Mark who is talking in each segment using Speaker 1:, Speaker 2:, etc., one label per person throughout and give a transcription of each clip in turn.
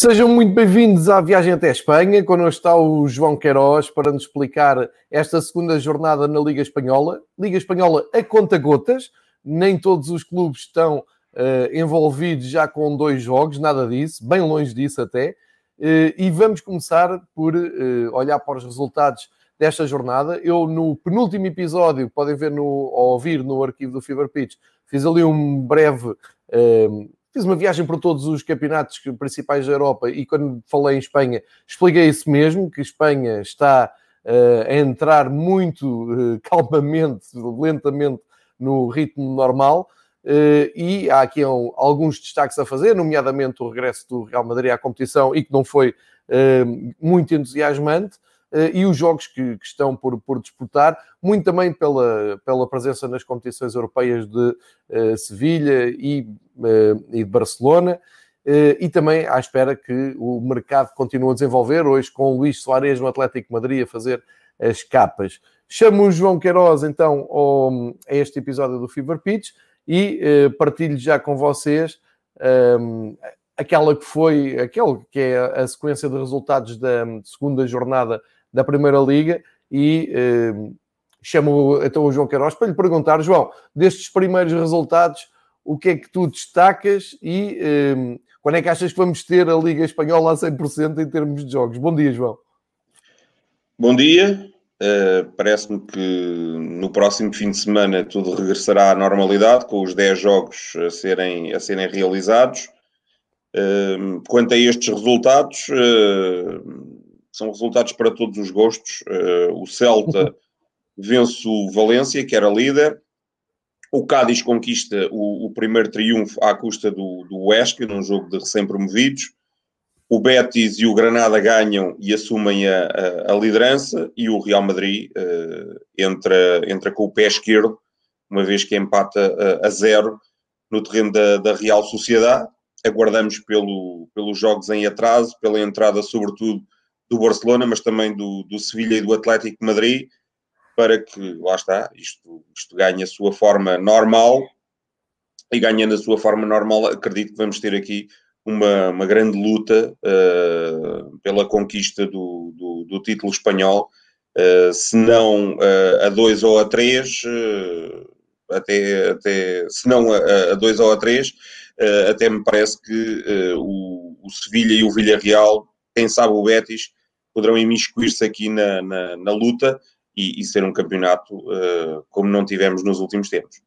Speaker 1: Sejam muito bem-vindos à viagem até a Espanha. Connosco está o João Queiroz para nos explicar esta segunda jornada na Liga Espanhola. Liga Espanhola a conta gotas, nem todos os clubes estão uh, envolvidos já com dois jogos, nada disso, bem longe disso até. Uh, e vamos começar por uh, olhar para os resultados desta jornada. Eu, no penúltimo episódio, podem ver no, ou ouvir no arquivo do Fever Pitch, fiz ali um breve Fiz uma viagem por todos os campeonatos principais da Europa e quando falei em Espanha, expliquei isso mesmo, que Espanha está uh, a entrar muito uh, calmamente, lentamente no ritmo normal. Uh, e há aqui um, alguns destaques a fazer, nomeadamente o regresso do Real Madrid à competição e que não foi muito entusiasmante. Uh, e os jogos que, que, estão por, por disputar, muito também pela, pela presença nas competições europeias de uh, Sevilha e, uh, e, de Barcelona, e também à espera que o mercado continue a desenvolver, hoje com o Luís Soares no Atlético Madrid a fazer as capas. Chamo o João Queiroz, então, ao, a este episódio do Fever Pitch e partilho já com vocês um, aquela que foi, aquele que é a sequência de resultados da segunda jornada da Primeira Liga e eh, chamo então o João Queiroz para lhe perguntar, João, destes primeiros resultados, o que é que tu destacas e eh, quando é que achas que vamos ter a Liga Espanhola a 100% em termos de jogos? Bom dia, João.
Speaker 2: Bom dia. Uh, Parece-me que no próximo fim de semana tudo regressará à normalidade, com os 10 jogos a serem, a serem realizados. Uh, quanto a estes resultados, uh, são resultados para todos os gostos. Uh, o Celta vence o Valência, que era líder. O Cádiz conquista o, o primeiro triunfo à custa do, do Huesca, num jogo de recém-promovidos. O Betis e o Granada ganham e assumem a, a, a liderança. E o Real Madrid uh, entra, entra com o pé esquerdo, uma vez que empata uh, a zero no terreno da, da Real Sociedade. Aguardamos pelo, pelos jogos em atraso, pela entrada, sobretudo, do Barcelona, mas também do, do Sevilha e do Atlético de Madrid, para que, lá está, isto, isto ganhe a sua forma normal, e ganhando a sua forma normal, acredito que vamos ter aqui uma, uma grande luta uh, pela conquista do, do, do título espanhol, uh, se não uh, a dois ou a três, até, até, se não a, a dois ou a três, até me parece que o, o Sevilha e o Villarreal, quem sabe o Betis, poderão imiscuir-se aqui na, na, na luta e, e, ser um campeonato uh, como não tivemos nos últimos tempos.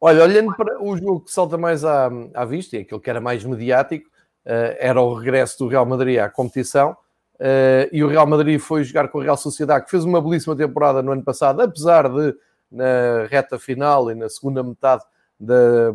Speaker 1: Olha, olhando para o jogo que salta mais à, à vista, e aquilo que era mais mediático, uh, era o regresso do Real Madrid à competição, uh, e o Real Madrid foi jogar com a Real Sociedade, que fez uma belíssima temporada no ano passado, apesar de, na reta final e na segunda metade da,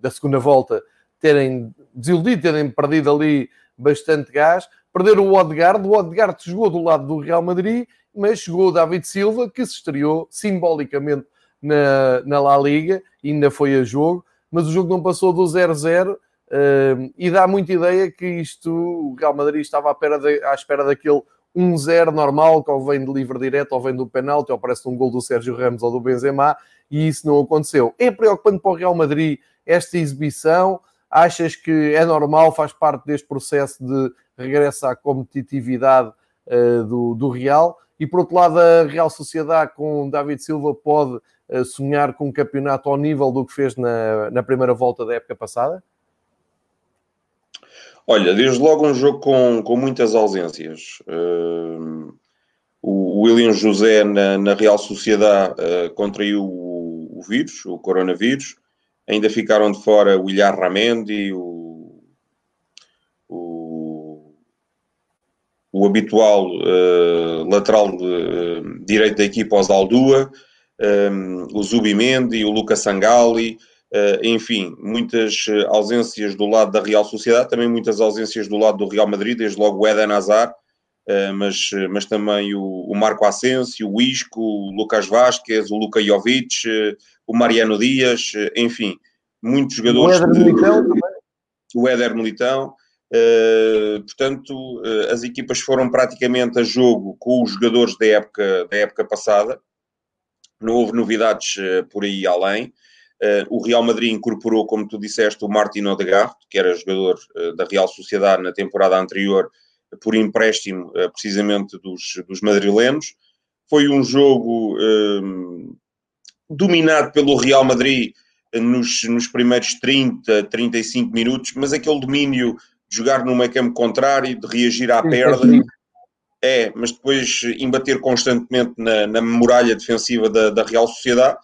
Speaker 1: da segunda volta, terem desiludido, terem perdido ali bastante gás, Perderam o Odegaard, o Odegaard jogou do lado do Real Madrid, mas chegou o David Silva, que se estreou simbolicamente na, na La Liga, ainda foi a jogo, mas o jogo não passou do 0-0 uh, eh, e dá muita ideia que isto, o Real Madrid estava à espera, de, à espera daquele 1-0 normal, que ou vem de livre direto, ou vem do penalti, ou parece um gol do Sérgio Ramos ou do Benzema, e isso não aconteceu. É preocupante para o Real Madrid esta exibição? Achas que é normal, faz parte deste processo de regressa à competitividade uh, do, do Real. E por outro lado, a Real Sociedade com David Silva pode uh, sonhar com um campeonato ao nível do que fez na, na primeira volta da época passada?
Speaker 2: Olha, desde logo um jogo com, com muitas ausências. Uh, o William José na, na Real Sociedade uh, contraiu o, o, vírus, o coronavírus. Ainda ficaram de fora o Ilhar Ramendi, o, o, o habitual uh, lateral de, uh, direito da equipa, Osaldua, um, o Zubimendi, o Lucas Sangali, uh, enfim, muitas ausências do lado da Real Sociedade, também muitas ausências do lado do Real Madrid, desde logo o Eden Hazard, mas, mas também o, o Marco Asensio, o Isco, o Lucas Vasquez, o Luka Jovic, uh, o Mariano Dias, enfim, muitos jogadores.
Speaker 1: O Éder Militão também.
Speaker 2: O Éder Militão. Uh, portanto, uh, as equipas foram praticamente a jogo com os jogadores da época, da época passada, não houve novidades uh, por aí além. o Real Madrid incorporou, como tu disseste, o Martin Odegaard, que era jogador da Real Sociedade na temporada anterior, por empréstimo precisamente dos, dos madrilenos. Foi um jogo dominado pelo Real Madrid nos, nos primeiros 30, 35 minutos, mas aquele domínio de jogar no meio campo contrário, de reagir à perda, é, mas depois embater constantemente na, na muralha defensiva da, da Real Sociedade,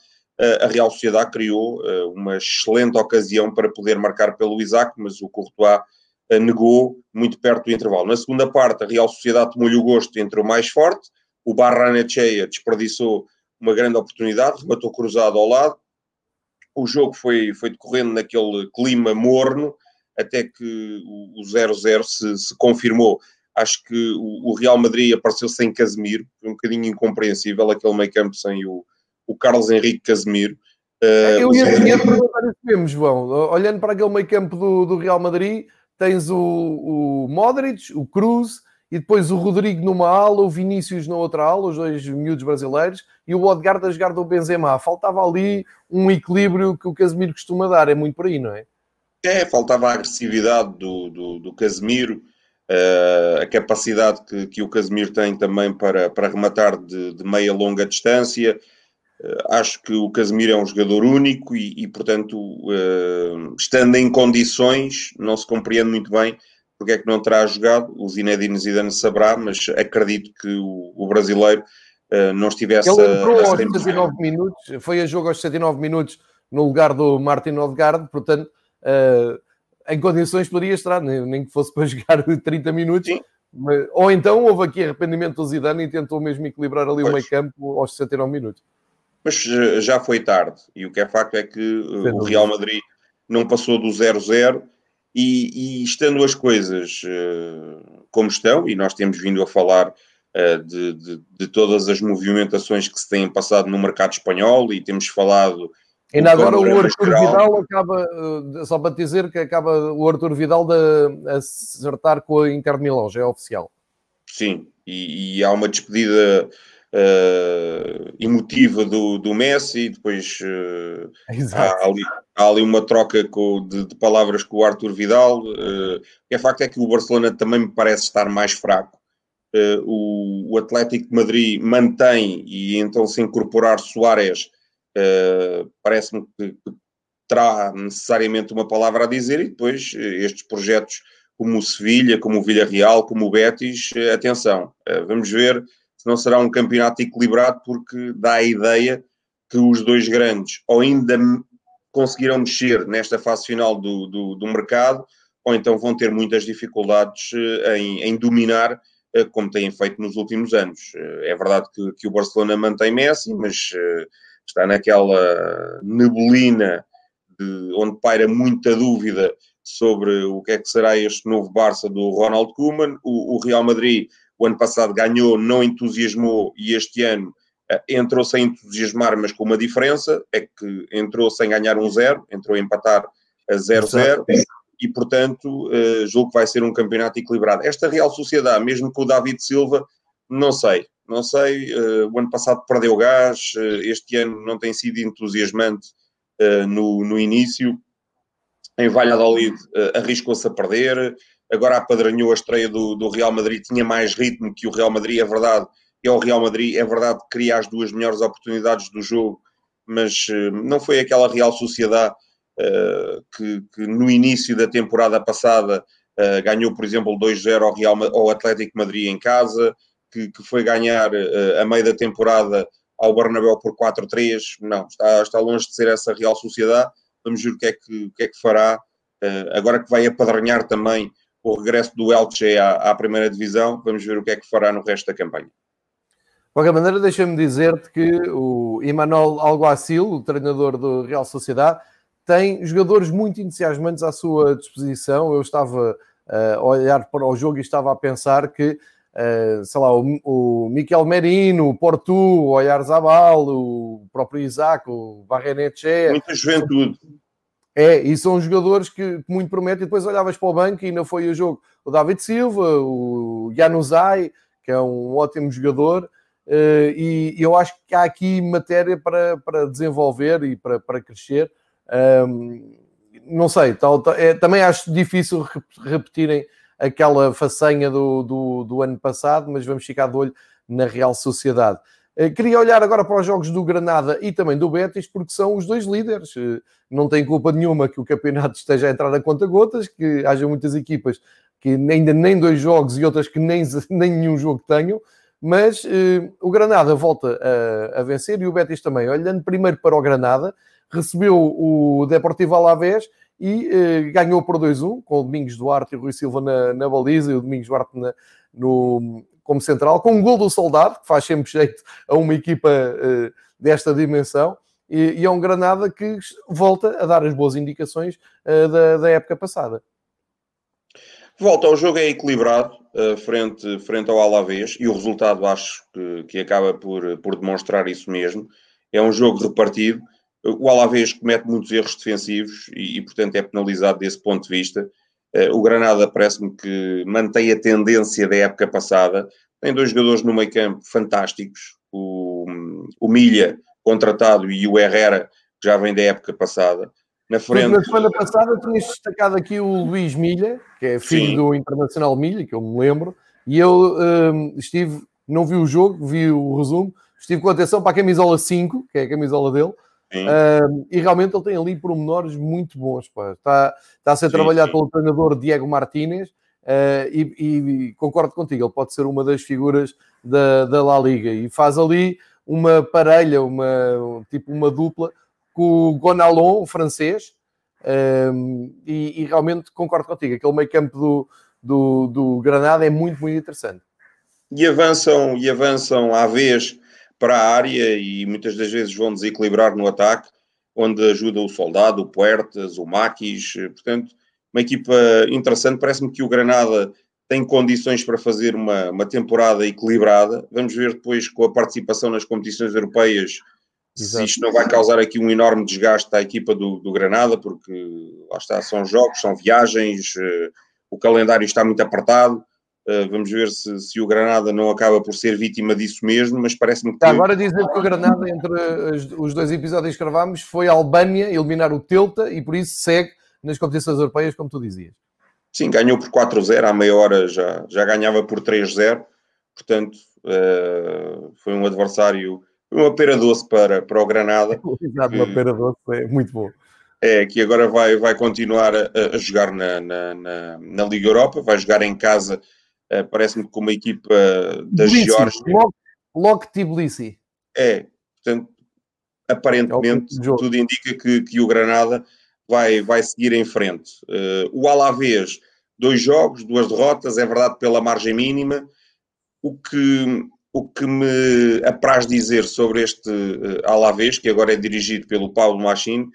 Speaker 2: a Real Sociedade criou eh, uma excelente ocasião para poder marcar pelo Isaac, mas o Courtois eh, negou muito perto do intervalo. Na segunda parte, a Real Sociedade tomou-lhe o gosto, entrou mais forte, o Barranechea desperdiçou uma grande oportunidade, rematou cruzado ao lado. O jogo foi, foi decorrendo naquele clima morno, até que o 0-0 se, se, confirmou. Acho que o, o, Real Madrid apareceu sem Casemiro, foi um bocadinho incompreensível aquele meio campo sem o, o Carlos Henrique Casemiro.
Speaker 1: Uh, Eu ia, ia perguntar isso mesmo, João. Olhando para aquele meio campo do, do Real Madrid, tens o, o Modric, o Cruz, e depois o Rodrigo numa ala, o Vinícius na outra ala, os dois miúdos brasileiros, e o Odegaard a jogar do Benzema. Faltava ali um equilíbrio que o Casemiro costuma dar, é muito por aí, não é?
Speaker 2: É, faltava a agressividade do, do, do Casemiro, uh, a capacidade que, que o Casemiro tem também para, para rematar de, de meia longa distância. Uh, acho que o Casemiro é um jogador único e, e portanto, uh, estando em condições, não se compreende muito bem porque é que não terá jogado, o Zinedine Zidane saberá, mas acredito que o, o brasileiro uh, não estivesse...
Speaker 1: Ele entrou a, aos 79 minutos, foi a jogo aos 79 minutos no lugar do Martin Odegaard, portanto, uh, em condições poderia estar, nem, nem, que fosse para jogar 30 minutos, mas, ou então houve aqui arrependimento do Zidane e tentou mesmo equilibrar ali pois. o meio campo aos 69 minutos.
Speaker 2: Mas eh, já foi tarde, e o que é facto é que o Real Madrid não passou do 0-0 e, e estando as coisas uh, como estão, e nós temos vindo a falar uh, de, de, de, todas as movimentações que se têm passado no mercado espanhol, e temos falado.
Speaker 1: Ainda agora o Arthur geral. Vidal acaba, uh, só para dizer que acaba o Arthur Vidal de acertar com a Inter de Milão, já é oficial.
Speaker 2: Sim, e, e há uma despedida uh, emotiva do, do Messi, depois uh, há, ali, há, ali, uma troca com, de, de, palavras com o Arthur Vidal. Uh, o facto é que o Barcelona também me parece estar mais fraco. Uh, o, o, Atlético de Madrid mantém e então se incorporar Soares parece-me que, que terá necessariamente uma palavra a dizer e depois estes projetos como o Sevilha, como o Villarreal, como o Betis, atenção, vamos ver se não será um campeonato equilibrado, porque dá a ideia que os dois grandes ou ainda conseguirão mexer nesta fase final do, do, do mercado, ou então vão ter muitas dificuldades eh, em, em, dominar, eh, como têm feito nos últimos anos. Eh, é verdade que, que o Barcelona mantém Messi, mas está naquela nebulina de, onde paira muita dúvida sobre o que é que será este novo Barça do Ronald Koeman. O, o Real Madrid o ano passado ganhou, não entusiasmou e este ano uh, entrou sem entusiasmar, mas com uma diferença, é que entrou sem ganhar um zero, entrou a empatar a 0-0 e, portanto, uh, julgo que vai ser um campeonato equilibrado. Esta Real Sociedade, mesmo com o David Silva, não sei, não sei, uh, o ano passado perdeu gás, este ano não tem sido entusiasmante no, no início, em Valladolid arriscou-se a perder, agora apadrinhou a estreia do, do Real Madrid, tinha mais ritmo que o Real Madrid, é verdade, é o Real Madrid, é verdade que cria as duas melhores oportunidades do jogo, mas uh, não foi aquela Real Sociedade uh, que, que, no início da temporada passada uh, ganhou, por exemplo, 2-0 ao, Real, ao Atlético Madrid em casa, que, que foi ganhar a meio da temporada ao Bernabéu por 4-3, não, está, está longe de ser essa Real Sociedade, vamos ver o que é que, o que, é que fará, uh, agora que vai apadrinhar também o regresso do Elche à, à primeira divisão, vamos ver o que é que fará no resto da campanha.
Speaker 1: De qualquer maneira, deixa-me dizer-te que o Emanuel Alguacil, o treinador do Real Sociedade, tem jogadores muito entusiasmantes à sua disposição. Eu estava uh, a olhar para o jogo e estava a pensar que, uh, sei lá, o, o Miquel Merino, o Porto, o Oyarzabal, o próprio Isaac, o Barrenetche...
Speaker 2: Muita juventude.
Speaker 1: É, e são jogadores que, muito prometem. Depois olhavas para o banco e ainda foi o jogo o David Silva, o Januzaj, que é um ótimo jogador. Uh, e, eu acho que há aqui matéria para, para desenvolver e para, para crescer. Não sei, tal, é, também acho difícil repetirem aquela façanha do, do, do, ano passado, mas vamos ficar de olho na Real Sociedade. Uh, queria olhar agora para os jogos do Granada e também do Betis, porque são os dois líderes. Uh, não tem culpa nenhuma que o campeonato esteja a entrar a conta-gotas, que haja muitas equipas que ainda nem dois jogos e outras que nem, nem nenhum jogo tenham mas uh, o Granada volta a, a, vencer e o Betis também. Olhando primeiro para o Granada, recebeu o Deportivo Alavés e uh, ganhou por 2-1, com o Domingos Duarte e o Rui Silva na, na baliza e o Domingos Duarte na, no, como central, com um gol do Soldado, que faz sempre jeito a uma equipa uh, desta dimensão. E, e, é um Granada que volta a dar as boas indicações da, da época passada.
Speaker 2: Volta, o jogo é equilibrado uh, frente, frente ao Alavés e o resultado acho que, que acaba por, por demonstrar isso mesmo. É um jogo repartido. O Alavés comete muitos erros defensivos e, e portanto, é penalizado desse ponto de vista. Uh, o Granada parece-me que mantém a tendência da época passada. Tem dois jogadores no meio campo fantásticos. O, o Milha, contratado, e o Herrera, que já vem da época passada
Speaker 1: na frente. Na semana passada tinhas destacado aqui o Luís Milha, que é filho Sim. do Internacional Milha, que eu me lembro, e eu um, estive, não vi o jogo, vi o resumo, estive com atenção para a camisola 5, que é a camisola dele, um, e realmente ele tem ali pormenores muito bons. Pá. Está, está a ser sim, trabalhado sim. pelo treinador Diego Martínez, uh, e, e, concordo contigo, ele pode ser uma das figuras da, da La Liga, e faz ali uma parelha, uma, tipo uma dupla com o Gonalon, o francês, um, e, e, realmente concordo contigo, aquele meio campo do, do, do, Granada é muito, muito interessante.
Speaker 2: E avançam, e avançam à vez para a área e muitas das vezes vão desequilibrar no ataque, onde ajuda o Soldado, o Puertas, o Maquis, portanto, uma equipa interessante. Parece-me que o Granada tem condições para fazer uma, uma temporada equilibrada. Vamos ver depois com a participação nas competições europeias Exato. se isto não vai causar aqui um enorme desgaste à equipa do, do Granada, porque lá está, são jogos, são viagens, uh, o calendário está muito apertado. Uh, vamos ver se, se, o Granada não acaba por ser vítima disso mesmo, mas parece-me que.
Speaker 1: Agora dizer que o Granada, entre os dois episódios que gravámos, foi a Albânia eliminar o Telta e por isso segue nas competições europeias, como tu dizias.
Speaker 2: Sim, ganhou por 4-0, à meia hora já, já ganhava por 3-0, portanto uh, foi um adversário uma pera doce para, para o Granada.
Speaker 1: Exato, uma pera doce, é muito bom.
Speaker 2: É, que agora vai, vai continuar a, a jogar na, na, na, na, Liga Europa, vai jogar em casa, parece-me com uma equipa da Geórgia.
Speaker 1: Lok Tbilisi.
Speaker 2: É, portanto, aparentemente é tudo indica que, que o Granada vai, vai seguir em frente. Uh, o Alavés, dois jogos, duas derrotas, é verdade pela margem mínima, o que o que me apraz dizer sobre este uh, Alavés, que agora é dirigido pelo Paulo Machine,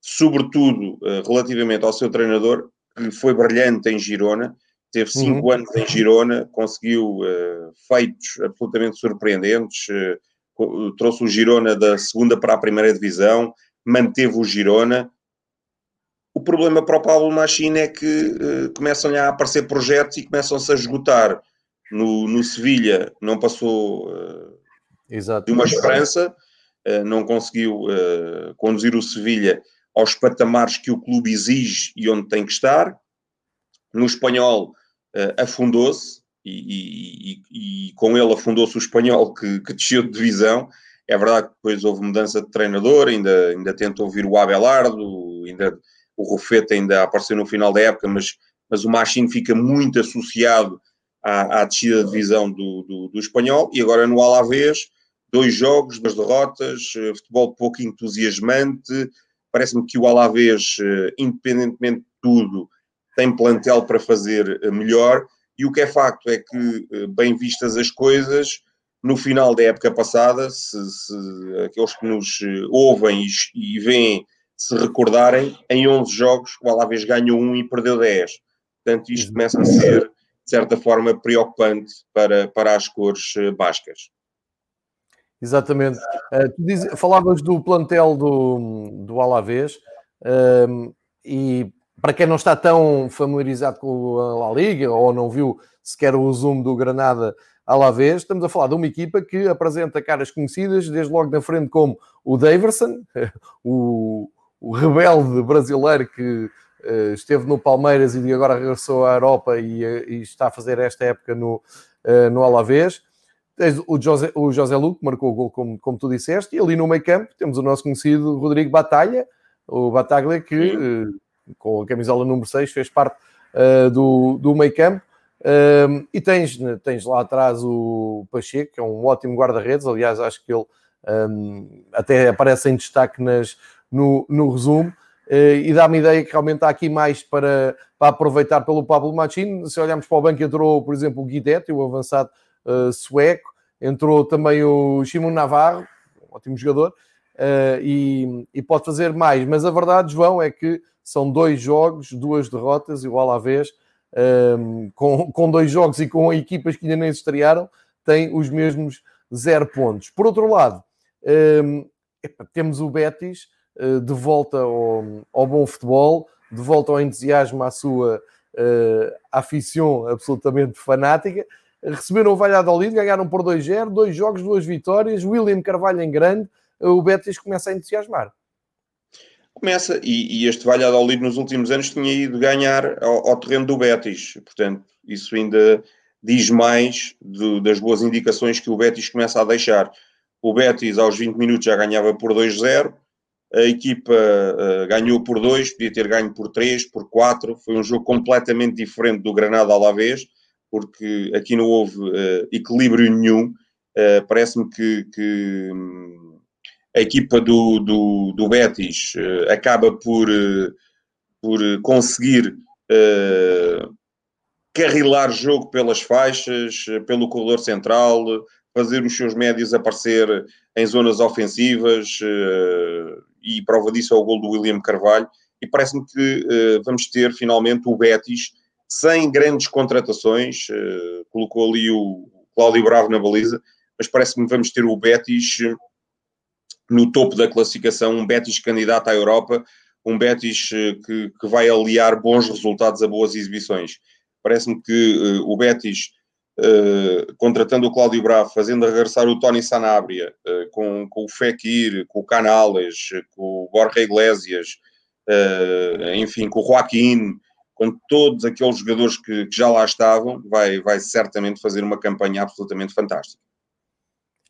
Speaker 2: sobretudo uh, relativamente ao seu treinador, que foi brilhante em Girona, teve cinco uhum. anos em Girona, conseguiu uh, feitos absolutamente surpreendentes, uh, trouxe o Girona da segunda para a primeira divisão, manteve o Girona. O problema para o Paulo Machine é que uh, começam a aparecer projetos e começam-se a esgotar no, no Sevilha não passou de uma esperança, não conseguiu conduzir o Sevilha aos patamares que o clube exige e onde tem que estar. No espanhol afundou-se e, e, e, com ele afundou-se o espanhol que, que desceu de divisão. É verdade que depois houve mudança de treinador, ainda, ainda tentou vir o Abelardo, ainda, o Rufete ainda apareceu no final da época, mas, mas o Machine fica muito associado à, à descida de divisão do, do, do, espanhol e agora no Alavés, dois jogos, duas derrotas, eh, futebol pouco entusiasmante, Parece-me que o Alavés, independentemente de tudo, tem plantel para fazer melhor. E o que é facto é que, bem vistas as coisas, no final da época passada, se, se aqueles que nos ouvem e, e veem se recordarem, em 11 jogos o Alavés ganhou 1 e perdeu 10. Portanto, isto começa a ser, de certa forma, preocupante para, para as cores eh, bascas.
Speaker 1: Exatamente. Uh, tu diz, falavas do plantel do, do Alavés uh, e para quem não está tão familiarizado com a La Liga ou não viu sequer o resumo do Granada Alavés, estamos a falar de uma equipa que apresenta caras conhecidas, desde logo na frente como o Daverson, o, o rebelde brasileiro que uh, esteve no Palmeiras e agora regressou à Europa e, uh, e está a fazer esta época no, uh, no Alavés. O José, o José Lu, que marcou o gol, como, como tu disseste, e ali no meio campo temos o nosso conhecido Rodrigo Batalha, o Bataglia, que com a camisola número 6 fez parte do, do meio campo. Um, e tens, tens lá atrás o Pacheco, que é um ótimo guarda-redes. Aliás, acho que ele um, até aparece em destaque nas, no, no resumo. Uh, e dá-me ideia que realmente há aqui mais para, para aproveitar pelo Pablo Machino. Se olharmos para o banco, entrou, por exemplo, o Guidetti, o avançado uh, sueco, entrou também o Shimon Navarro, um ótimo jogador, uh, e, e, pode fazer mais. Mas a verdade, João, é que são dois jogos, duas derrotas, igual à vez, um, com, com dois jogos e com equipas que ainda nem se estrearam, tem os mesmos zero pontos. Por outro lado, um, epa, temos o Betis uh, de volta ao, ao, bom futebol, de volta ao entusiasmo à sua uh, aficião absolutamente fanática. Receberam o Valladolid, ganharam por 2-0, dois jogos, duas vitórias. William Carvalho em grande, o Betis começa a entusiasmar.
Speaker 2: Começa, e, e, este Valladolid nos últimos anos tinha ido ganhar ao, ao terreno do Betis, portanto, isso ainda diz mais do, das boas indicações que o Betis começa a deixar. O Betis, aos 20 minutos, já ganhava por 2-0, a equipa uh, ganhou por 2, podia ter ganho por 3, por 4, foi um jogo completamente diferente do Granada Alavés, porque aqui não houve uh, equilíbrio nenhum. Uh, Parece-me que, que hum, a equipa do, do, do Betis uh, acaba por, uh, por conseguir uh, carrilar jogo pelas faixas, pelo corredor central, fazer os seus médios aparecer em zonas ofensivas e prova disso é o gol do William Carvalho. E parece-me que vamos ter finalmente o Betis sem grandes contratações, colocou ali o Cláudio Bravo na baliza, mas parece-me que vamos ter o Betis no topo da classificação, um Betis candidato à Europa, um Betis eh, que, que vai aliar bons resultados a boas exibições. Parece-me que uh, o Betis, uh, contratando o Cláudio Bravo, fazendo regressar o Tony Sanabria, uh, com, com o Fekir, com o Canales, com o Borja Iglesias, enfim, com o Joaquim, com todos aqueles jogadores que, que, já lá estavam, vai, vai certamente fazer uma campanha absolutamente fantástica.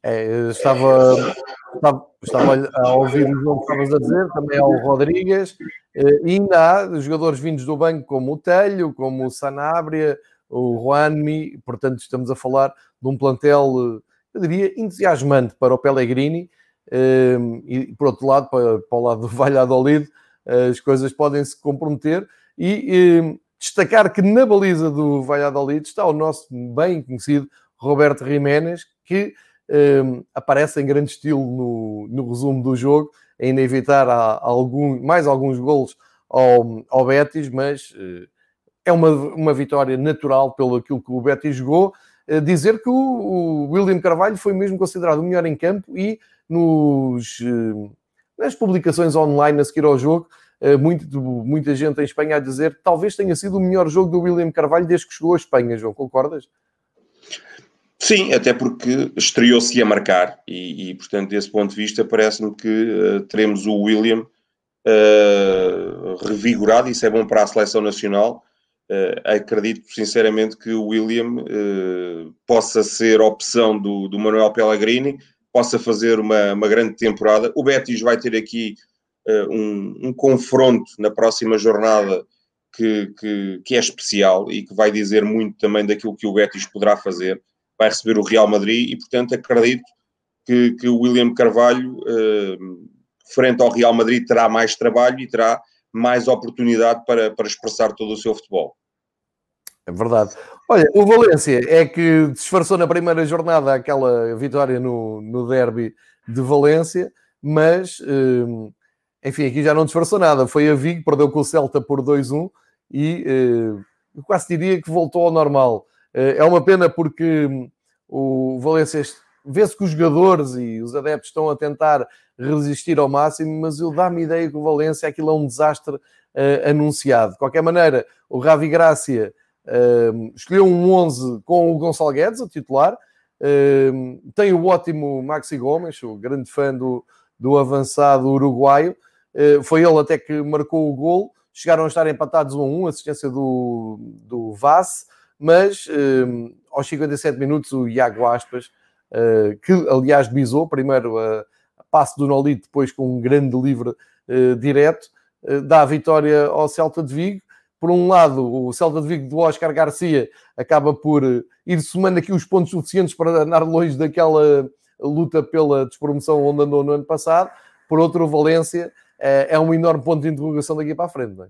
Speaker 1: É, estava, estava, estava, a ouvir o que estavas a dizer, também há o Rodrigues, eh, e ainda há jogadores vindos do banco como o Telho, como o Sanabria, o Juanmi, portanto estamos a falar de um plantel, eu diria, entusiasmante para o Pellegrini, eh, e por outro lado, para, para o lado do Valladolid, as coisas podem se comprometer, e destacar que na baliza do Valladolid está o nosso bem conhecido Roberto Jiménez, que um, aparece em grande estilo no, no resumo do jogo, ainda evitar algum, mais alguns golos ao, ao Betis, mas uh, é uma, uma vitória natural pelo aquilo que o Betis jogou. Uh, dizer que o, o, William Carvalho foi mesmo considerado o melhor em campo e nos, uh, nas publicações online a seguir ao jogo, muito, muita gente em Espanha a dizer que talvez tenha sido o melhor jogo do William Carvalho desde que chegou à Espanha, João, concordas?
Speaker 2: Sim, até porque estreou-se a marcar e, e, portanto, desse ponto de vista, parece-me que uh, teremos o William uh, revigorado, isso é bom para a seleção nacional. Uh, acredito sinceramente que o William possa ser opção do, do Manuel Pellegrini, possa fazer uma, uma grande temporada. O Betis vai ter aqui um, um, confronto na próxima jornada que, que, que é especial e que vai dizer muito também daquilo que o Betis poderá fazer vai receber o Real Madrid e, portanto, acredito que, que o William Carvalho uh, frente ao Real Madrid, terá mais trabalho e terá mais oportunidade para, para expressar todo o seu futebol.
Speaker 1: É verdade. Olha, o Valência é que disfarçou na primeira jornada aquela vitória no, no derby de Valência, mas, hum, enfim, aqui já não disfarçou nada. Foi a Vigo, perdeu com o Celta por 2-1 e hum, eu quase diria que voltou ao normal. Eh, é uma pena porque hum, o Valência vê-se que os jogadores e os adeptos estão a tentar resistir ao máximo, mas eu dá-me ideia que o Valência aquilo é um desastre uh, anunciado. De qualquer maneira, o Ravi Grácia uh, escolheu um 11 com o Gonçalo Guedes, o titular, uh, tem o ótimo Maxi Gomes, o grande fã do, do avançado uruguaio, foi ele até que marcou o gol, chegaram a estar empatados 1 a 1, assistência do, do Vaz, mas aos 57 minutos o Iago Aspas eh, que aliás bisou primeiro a, passe do Nolito, depois com um grande livre uh, direto, uh, dá a vitória ao Celta de Vigo. Por um lado, o Celta de Vigo do Oscar Garcia acaba por ir somando aqui os pontos suficientes para andar longe daquela luta pela despromoção onde andou no ano passado. Por outro, o Valência é um enorme ponto de interrogação daqui para a frente. Não é?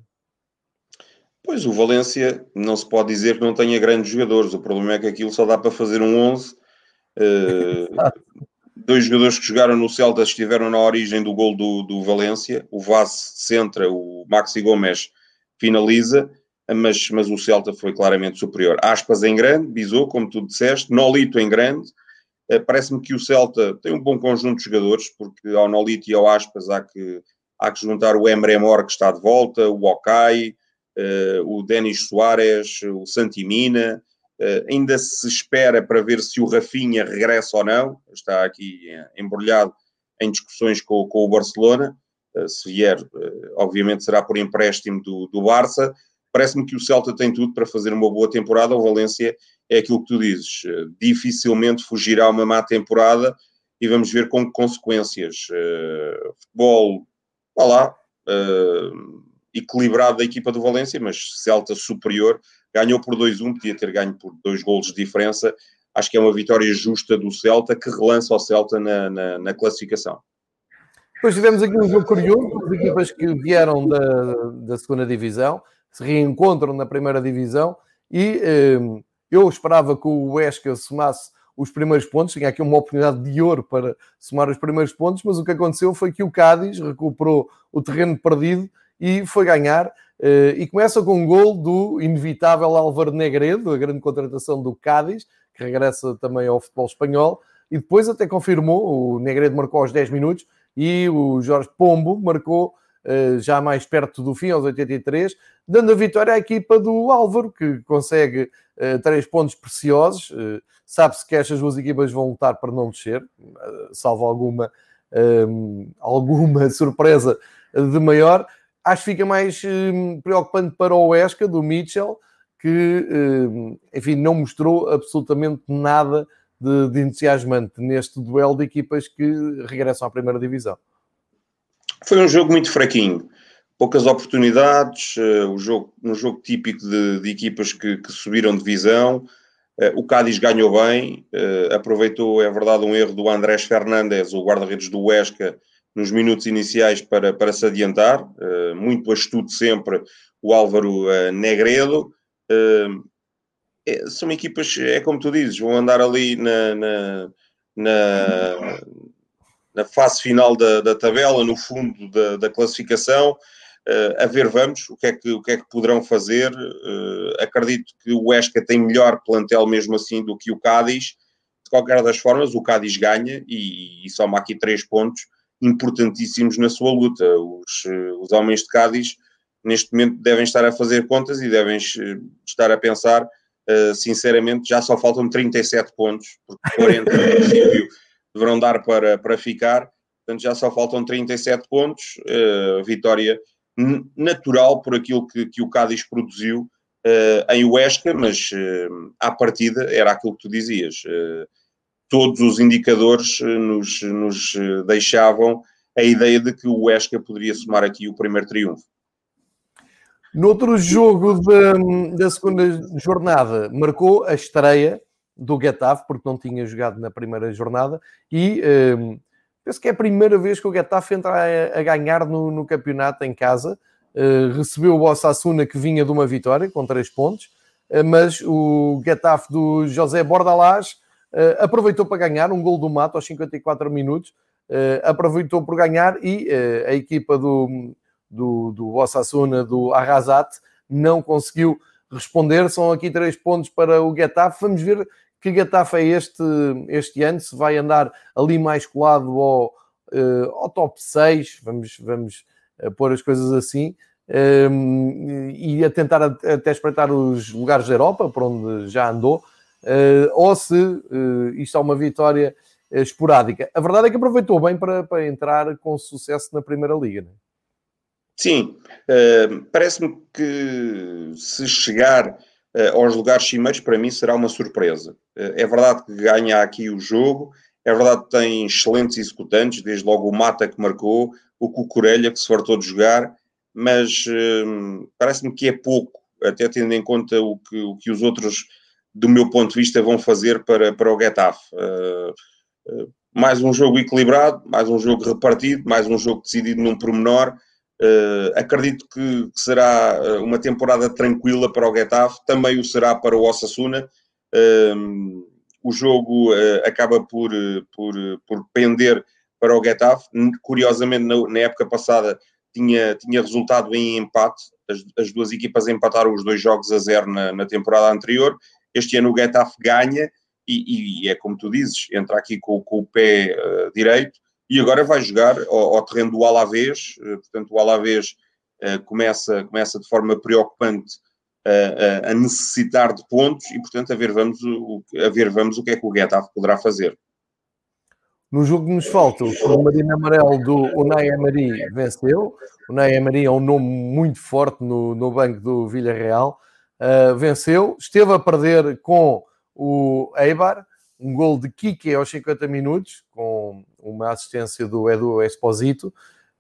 Speaker 2: Pois, o Valência não se pode dizer que não tenha grandes jogadores. O problema é que aquilo só dá para fazer um 11 Uh, dois jogadores que jogaram no Celta estiveram na origem do gol do, do Valência. O Vaz centra, o Maxi Gomes finaliza, mas, mas o Celta foi claramente superior. Aspas em grande, Bisou, como tu disseste, Nolito em grande. Uh, Parece-me que o Celta tem um bom conjunto de jogadores, porque ao Nolito e ao Aspas há que, há que juntar o Emre Mor, que está de volta, o Okai, o Denis Soares, o Santimina, Uh, ainda se espera para ver se o Rafinha regressa ou não. Está aqui eh, embrulhado em discussões com, com o Barcelona. Uh, se vier, uh, obviamente será por empréstimo do, do Barça. Parece-me que o Celta tem tudo para fazer uma boa temporada. O Valência é aquilo que tu dizes. dificilmente fugirá uma má temporada e vamos ver com que consequências. futebol, vá lá, equilibrado da equipa do Valência, mas Celta superior ganhou por 2-1, podia ter ganho por dois golos de diferença. Acho que é uma vitória justa do Celta que relança o Celta na, na, na classificação.
Speaker 1: Depois tivemos aqui um jogo curioso, as equipas que vieram da, da segunda divisão, se reencontram na primeira divisão e eh, eu esperava que o Huesca somasse os primeiros pontos, tinha aqui uma oportunidade de ouro para somar os primeiros pontos, mas o que aconteceu foi que o Cádiz recuperou o terreno perdido e foi ganhar Uh, e começa com um gol do inevitável Álvaro Negredo, a grande contratação do Cádiz, que regressa também ao futebol espanhol, e depois até confirmou, o Negredo marcou aos 10 minutos, e o Jorge Pombo marcou uh, já mais perto do fim, aos 83, dando a vitória à equipa do Álvaro, que consegue uh, três pontos preciosos. Sabe-se que estas duas equipas vão lutar para não descer, salvo alguma, alguma surpresa de maior acho que fica mais hum, preocupante para o Esca, do Mitchell, que, hum, enfim, não mostrou absolutamente nada de, de, entusiasmante neste duelo de equipas que regressam à primeira divisão.
Speaker 2: Foi um jogo muito fraquinho, poucas oportunidades, uh, o jogo, um jogo típico de, de equipas que, que, subiram divisão. Uh, o Cádiz ganhou bem, uh, aproveitou, é verdade, um erro do Andrés Fernandes, o guarda-redes do Huesca, nos minutos iniciais para, para se adiantar, uh, muito astuto sempre o Álvaro uh, Negredo. Uh, é, são equipas, é como tu dizes, vão andar ali na, na, na, na fase final da, da, tabela, no fundo da, da classificação. a ver, vamos, o que é que, o que, é que poderão fazer. acredito que o Esca tem melhor plantel mesmo assim do que o Cádiz. De qualquer das formas, o Cádiz ganha e, e soma aqui três pontos importantíssimos na sua luta. Os, eh, os homens de Cádiz, neste momento, devem estar a fazer contas e devem eh, estar a pensar, uh, sinceramente, já só faltam 37 pontos, porque 40 no princípio deverão dar para, para ficar, portanto já só faltam 37 pontos, uh, vitória natural por aquilo que, que o Cádiz produziu uh, em Huesca, mas uh, à partida era aquilo que tu dizias todos os indicadores eh, nos, nos eh, deixavam a ideia de que o Huesca poderia somar aqui o primeiro triunfo.
Speaker 1: No outro jogo da, da segunda jornada, marcou a estreia do Getafe, porque não tinha jogado na primeira jornada, e um, penso que é a primeira vez que o Getafe entra a, a ganhar no, no, campeonato em casa. Uh, recebeu o Osasuna que vinha de uma vitória com três pontos, uh, mas o Getafe do José Bordalás uh, aproveitou para ganhar um gol do Mato aos 54 minutos, aproveitou por ganhar e a equipa do, do, do Osasuna, do Arrasat, não conseguiu responder. São aqui três pontos para o Getafe. Vamos ver que Getafe é este, este ano, se vai andar ali mais colado ao, uh, ao top 6, vamos, vamos uh, pôr as coisas assim, um, e a tentar até espreitar os lugares da Europa, por onde já andou, uh, ou se isto é uma vitória esporádica. A verdade é que aproveitou bem para, para entrar com sucesso na Primeira Liga. Não é?
Speaker 2: Sim, uh, parece-me que se chegar uh, aos lugares cimeiros, para mim será uma surpresa. Uh, é verdade que ganha aqui o jogo, é verdade que tem excelentes executantes, desde logo o Mata que marcou, o Cucurelha que se fartou de jogar, mas parece-me que é pouco, até tendo em conta o que, o que os outros, do meu ponto de vista, vão fazer para, para o Getafe. mais um jogo equilibrado, mais um jogo repartido, mais um jogo decidido num pormenor. Uh, acredito que, que, será uma temporada tranquila para o Getafe, também o será para o Osasuna. Uh, o jogo uh, acaba por, por, por pender para o Getafe. Curiosamente, na, na, época passada tinha, tinha resultado em empate. As, as, duas equipas empataram os dois jogos a zero na, na temporada anterior. Este ano o Getafe ganha e, e, é como tu dizes, entra aqui com, com o pé direito e agora vai jogar ao, ao terreno do Alavés, eh, portanto o Alavés uh, começa, começa de forma preocupante uh, uh, a necessitar de pontos e portanto a ver, vamos o, a ver vamos o que é que o Getafe poderá fazer.
Speaker 1: No jogo que nos falta, o submarino amarelo do Unai Emery venceu. Unai Emery é um nome muito forte no, no banco do Villarreal. Uh, venceu, esteve a perder com o Eibar, um gol de Kike aos 50 minutos, com uma assistência do Edu Esposito,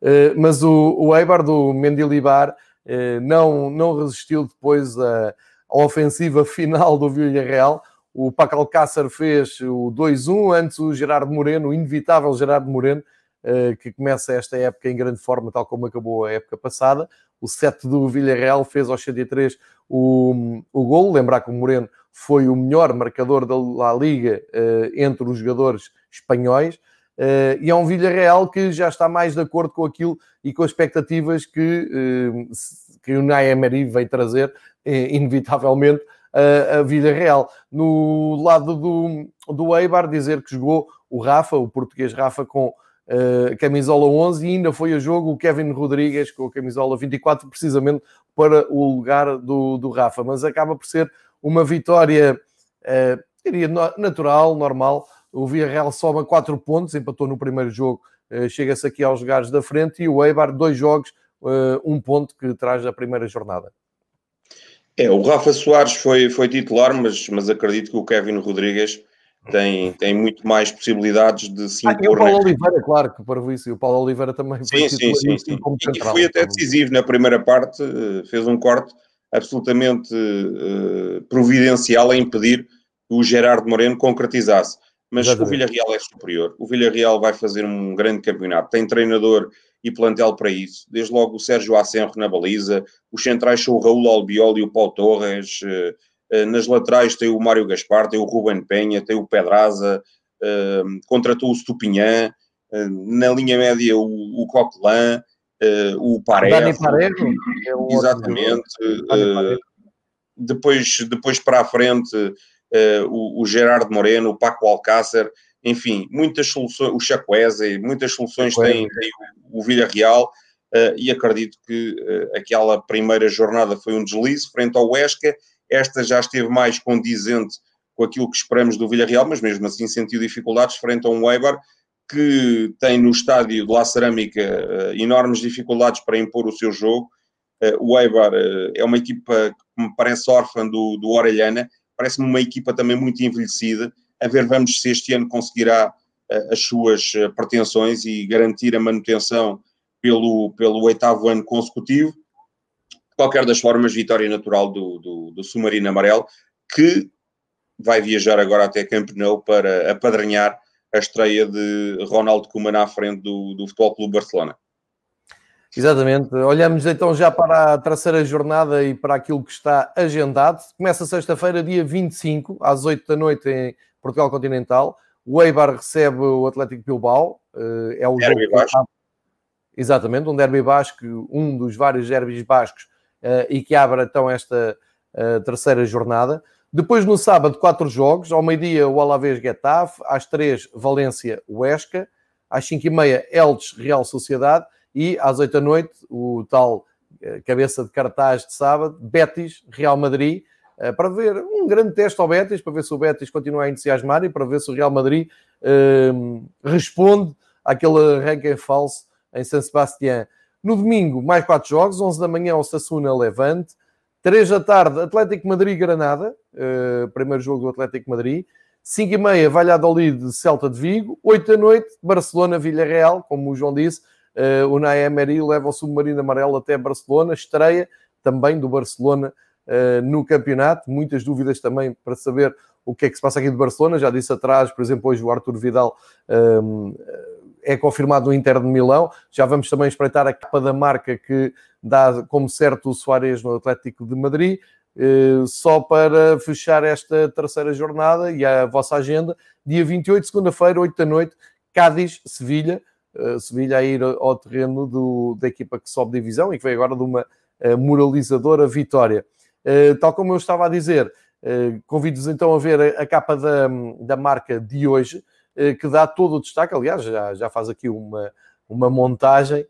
Speaker 1: eh, mas o, o Eibar do Mendilibar eh, não, não resistiu depois à, ofensiva final do Villarreal. O Paco Alcácer fez o 2-1, antes o Gerardo Moreno, o inevitável Gerardo Moreno, que começa esta época em grande forma, tal como acabou a época passada. O 7 do Villarreal fez aos 103 o, o gol. Lembrar que o Moreno foi o melhor marcador da Liga uh, entre os jogadores espanhóis. Uh, e é um Villarreal que já está mais de acordo com aquilo e com as expectativas que, uh, que o Naya Emery veio trazer, inevitavelmente, a Villarreal. No lado do, do Eibar, dizer que jogou o Rafa, o português Rafa, com Uh, camisola 11 e ainda foi a jogo o Kevin Rodrigues com a camisola 24, precisamente para o lugar do, do Rafa. Mas acaba por ser uma vitória, uh, diria, natural, normal. O Villarreal soma 4 pontos, empatou no primeiro jogo, uh, chega-se aqui aos lugares da frente e o Eibar, dois jogos, uh, um ponto que traz a primeira jornada.
Speaker 2: É, o Rafa Soares foi, foi titular, mas, mas acredito que o Kevin Rodrigues tem, tem muito mais possibilidades de se
Speaker 1: impor. Ah, e o Paulo Oliveira, claro, que para isso, e o Paulo Oliveira também
Speaker 2: sim, foi sim, sim, sim. E foi até decisivo na primeira parte, fez um corte absolutamente uh, providencial a impedir que o Gerardo Moreno concretizasse. Mas Exatamente. o Villarreal é superior. O Villarreal vai fazer um grande campeonato. Tem treinador e plantel para isso. Desde logo o Sérgio Asenro na baliza. Os centrais são o Raul Albiol e o Paulo Torres. Uh, nas laterais tem o Mário Gaspar, tem o Ruben Penha, tem o Pedraza. contratou o Stupinhã. na linha média o, o Coquelin o Parejo. É exatamente. Depois, depois para a frente, o, o, Gerardo Moreno, o Paco Alcácer, enfim, muitas soluções, o Chacuese, muitas soluções tem, tem o, o Villarreal. Uh, e acredito que uh, aquela primeira jornada foi um deslize frente ao Huesca. Esta já esteve mais condizente com aquilo que esperamos do Villarreal, mas mesmo assim sentiu dificuldades frente a um Weber que tem no estádio de La Cerâmica uh, enormes dificuldades para impor o seu jogo. Uh, o Eibar uh, é uma equipa que me parece órfã do, do Orelhana, parece-me uma equipa também muito envelhecida. A ver, vamos se este ano conseguirá as suas pretensões e garantir a manutenção pelo, pelo oitavo ano consecutivo. Qualquer das formas, vitória natural do, do, do Submarino Amarelo, que vai viajar agora até Camp Nou para apadrinhar a estreia de Ronaldo Koeman à frente do, do Futebol Clube Barcelona.
Speaker 1: Exatamente. Olhamos então já para a terceira jornada e para aquilo que está agendado. Começa sexta-feira, dia 25, às 8 da noite em Portugal Continental. O Eibar recebe o Atlético Bilbao. Eh, é o
Speaker 2: derby
Speaker 1: jogo... Basco. Exatamente, um derby basco, um dos vários derbys bascos e que abre então esta eh, terceira jornada. Depois, no sábado, quatro jogos. Ao meio-dia, o Alavés Getafe. Às três, Valência Huesca. Às cinco e meia, Eldes Real Sociedade. E às oito da noite, o tal eh, cabeça de cartaz de sábado, Betis Real Madrid. Eh, para ver um grande teste ao Betis, para ver se o Betis continua a entusiasmar e para ver se o Real Madrid eh, responde àquele arranque falso em San Sebastián. No domingo, mais quatro jogos. 11 da manhã, o Sassuna Levante. 3 da tarde, Atlético Madrid-Granada, uh, primeiro jogo do Atlético Madrid. 5 e meia, Valladolid, Celta de Vigo. 8 da noite, Barcelona-Villarreal, como o João disse. Uh, o Naemeri leva o submarino amarelo até Barcelona, estreia também do Barcelona uh, no campeonato. Muitas dúvidas também para saber o que é que se passa aqui de Barcelona. Já disse atrás, por exemplo, hoje o Arthur Vidal um, é confirmado no Inter de Milão. Já vamos também espreitar a capa da marca que dá como certo o Soares no Atlético de Madrid. Uh, só para fechar esta terceira jornada e a vossa agenda, dia 28, segunda-feira, 8 da noite, Cádiz, Sevilha. Uh, Sevilha a ir ao terreno do, da equipa que sobe divisão e que veio agora de uma uh, moralizadora vitória. tal como eu estava a dizer, convido-vos então a ver a, capa da, da marca de hoje, que dá todo o destaque. Aliás, já, já faz aqui uma, uma montagem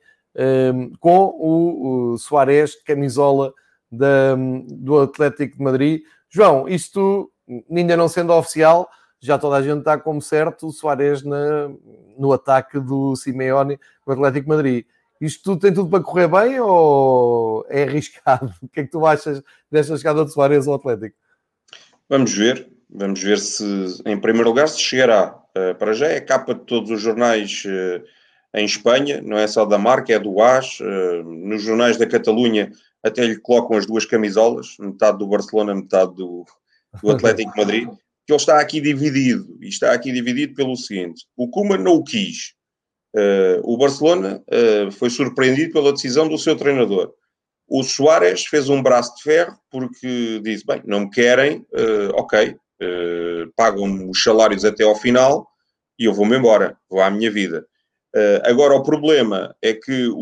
Speaker 1: um, com o, Soares, camisola da, do Atlético de Madrid. João, isto ainda não sendo oficial, já toda a gente está como certo o Soares na, no ataque do Simeone no Atlético de Madrid. Isto tem tudo para correr bem ou é arriscado? O que é que tu achas desta chegada de Soares ao Atlético?
Speaker 2: Vamos ver. Vamos ver se, em primeiro lugar, se chegará. Uh, para já é capa de todos os jornais uh, em Espanha, não é só da marca, é do AS. Eh, nos jornais da Catalunha até lhe colocam as duas camisolas, metade do Barcelona, metade do, do Atlético Madrid, que ele está aqui dividido, e está aqui dividido pelo seguinte, o Kuma não o quis, uh, o Barcelona uh, foi surpreendido pela decisão do seu treinador. O Soares fez um braço de ferro porque disse, bem, não me querem, uh, ok, pagam-me os salários até ao final e eu vou-me embora, vou à minha vida. Uh, agora, o problema é que o,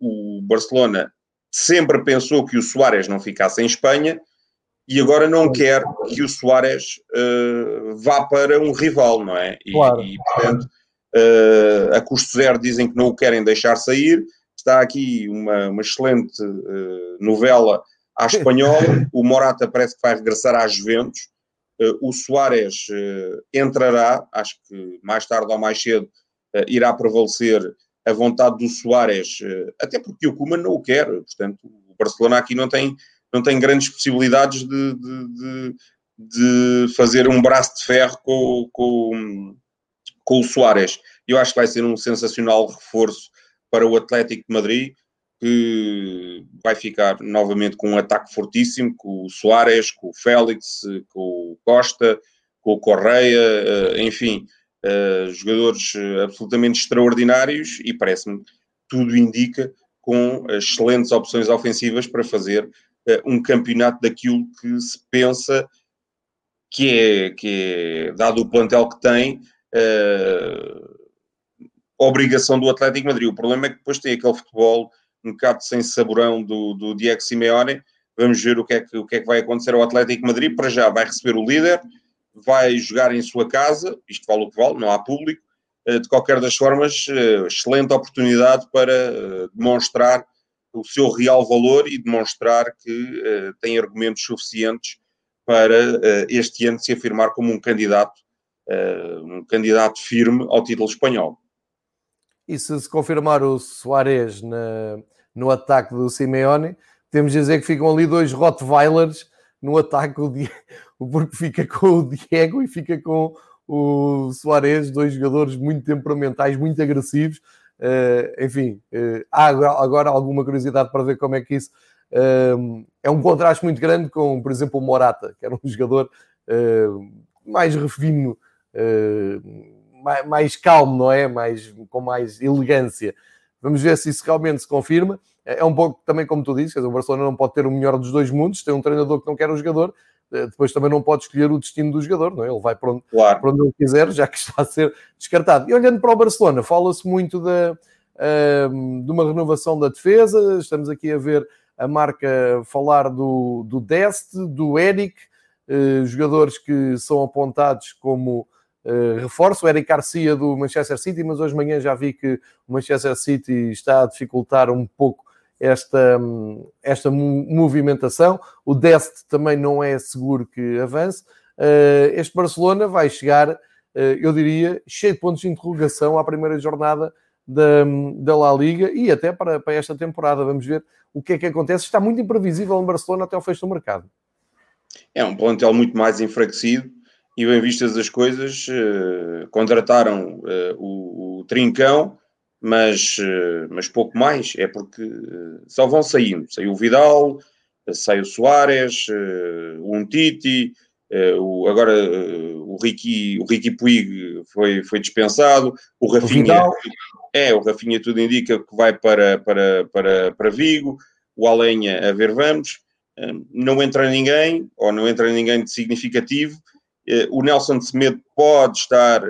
Speaker 2: o, o, Barcelona sempre pensou que o Soares não ficasse em Espanha e agora não quer que o Soares uh, vá para um rival, não é? E, claro. e portanto, uh, a custo zero dizem que não o querem deixar sair. Está aqui uma, uma excelente novela à espanhola. O Morata parece que vai regressar às Juventus. O Soares entrará, acho que mais tarde ou mais cedo, uh, irá prevalecer a vontade do Soares, até porque o Koeman não o quer, portanto, o Barcelona aqui não tem, não tem grandes possibilidades de, de, de, de fazer um braço de ferro com, com, com o Soares. Eu acho que vai ser um sensacional reforço para o Atlético de Madrid, que vai ficar novamente com um ataque fortíssimo, com o Soares, com o Félix, com o Costa, com o Correia, eh, enfim, uh, jogadores eh, absolutamente extraordinários e parece-me tudo indica com excelentes opções ofensivas para fazer um campeonato daquilo que se pensa que é, que é dado o plantel que tem, uh, obrigação do Atlético Madrid. O problema é que depois tem aquele futebol um bocado sem saborão do, do Diego Simeone. Vamos ver o que, é que, o que é que vai acontecer ao Atlético Madrid. Para já vai receber o líder, vai jogar em sua casa, isto vale o que vale, não há público. Eh, de qualquer das formas, eh, excelente oportunidade para eh, demonstrar o seu real valor e demonstrar que tem argumentos suficientes para este ano se afirmar como um candidato, um candidato firme ao título espanhol.
Speaker 1: E se se confirmar o Soares na, no ataque do Simeone, temos de dizer que ficam ali dois Rottweilers no ataque, porque fica com o Diego e fica com o Soares, dois jogadores muito temperamentais, muito agressivos. Uh, enfim, uh, há agora alguma curiosidade para ver como é que isso uh, é um contraste muito grande com, por exemplo, o Morata, que era um jogador mais refino, mais, mais, calmo, não é? Mais, com mais elegância. Vamos ver se isso realmente se confirma. É um pouco também como tu dizes, o Barcelona não pode ter o melhor dos dois mundos, tem um treinador que não quer o jogador, eh, depois também não pode escolher o destino do jogador, não é? Ele vai para onde, claro. para onde ele quiser, já que está a ser descartado. E olhando para o Barcelona, fala-se muito da, uh, de uma renovação da defesa, estamos aqui a ver a marca falar do, do Dest, do Eric, uh, jogadores que são apontados como uh, reforço, o Eric Garcia do Manchester City, mas hoje de manhã já vi que o Manchester City está a dificultar um pouco esta, esta movimentação. O Dest também não é seguro que avance. Eh, este Barcelona vai chegar, eh, eu diria, cheio de pontos de interrogação à primeira jornada da, da La Liga e até para, para esta temporada. Vamos ver o que é que acontece. Está muito imprevisível em Barcelona até ao fecho do mercado.
Speaker 2: É um plantel muito mais enfraquecido e bem vistas as coisas, uh, contrataram uh, o, o, Trincão mas, eh, mas pouco mais, é porque eh, só vão saindo. Saiu o Vidal, eh, saiu o Soares, o Untiti, o, agora o Ricky, o Ricky Puig foi, foi dispensado, o Rafinha, o é, o Rafinha tudo indica que vai para, para, para, para Vigo, o Alenha a ver vamos, não entra ninguém, ou não entra ninguém de significativo, o Nelson Semedo pode estar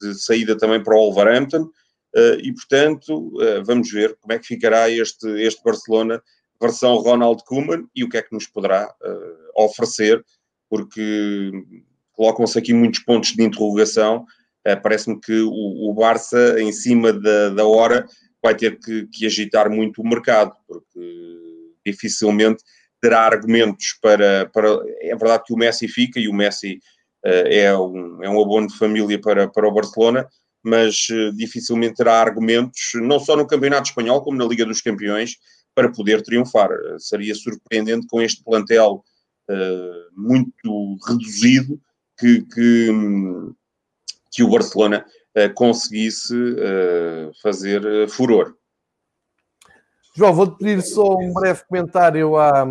Speaker 2: de saída também para o Wolverhampton, Uh, e, portanto, vamos ver como é que ficará este, este Barcelona versão Ronald Koeman e o que é que nos poderá oferecer, porque colocam-se aqui muitos pontos de interrogação. Parece-me que o, o, Barça, em cima da, da hora, vai ter que, que, agitar muito o mercado, porque dificilmente terá argumentos para, para. É verdade que o Messi fica e o Messi é, um, é um abono de família para, para o Barcelona, mas uh, dificilmente terá argumentos, não só no Campeonato Espanhol, como na Liga dos Campeões, para poder triunfar. Uh, seria surpreendente com este plantel uh, muito reduzido que, que, que o Barcelona conseguisse fazer furor.
Speaker 1: João, vou-te pedir só um breve comentário à,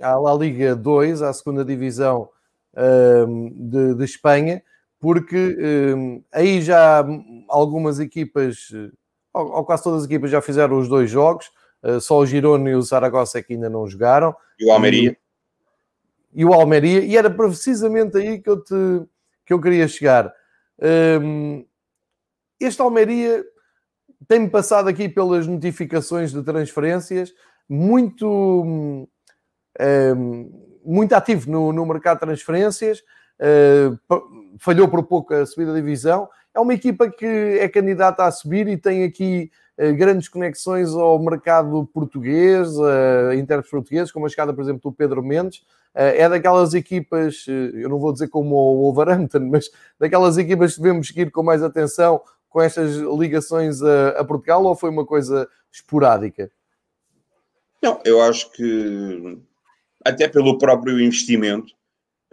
Speaker 1: à La Liga 2, à segunda divisão de, de Espanha porque um, aí já algumas equipas, ou, ou, quase todas as equipas, já fizeram os dois jogos. Uh, só o Girona e o Zaragoza é que ainda não jogaram.
Speaker 2: E o Almeria.
Speaker 1: E, e, o Almeria, e era precisamente aí que eu, te, que eu queria chegar. Um, este Almeria tem-me passado aqui pelas notificações de transferências muito, um, muito ativo no, no mercado de transferências. Uh, falhou por pouco a subida da divisão. É uma equipa que é candidata a subir e tem aqui uh, grandes conexões ao mercado português, uh, intérpretes portugueses, como a chegada, por exemplo, do Pedro Mendes. É daquelas equipas, eu não vou dizer como o Wolverhampton, mas daquelas equipas que devemos seguir com mais atenção com estas ligações a, a Portugal ou foi uma coisa esporádica?
Speaker 2: Não, eu acho que até pelo próprio investimento,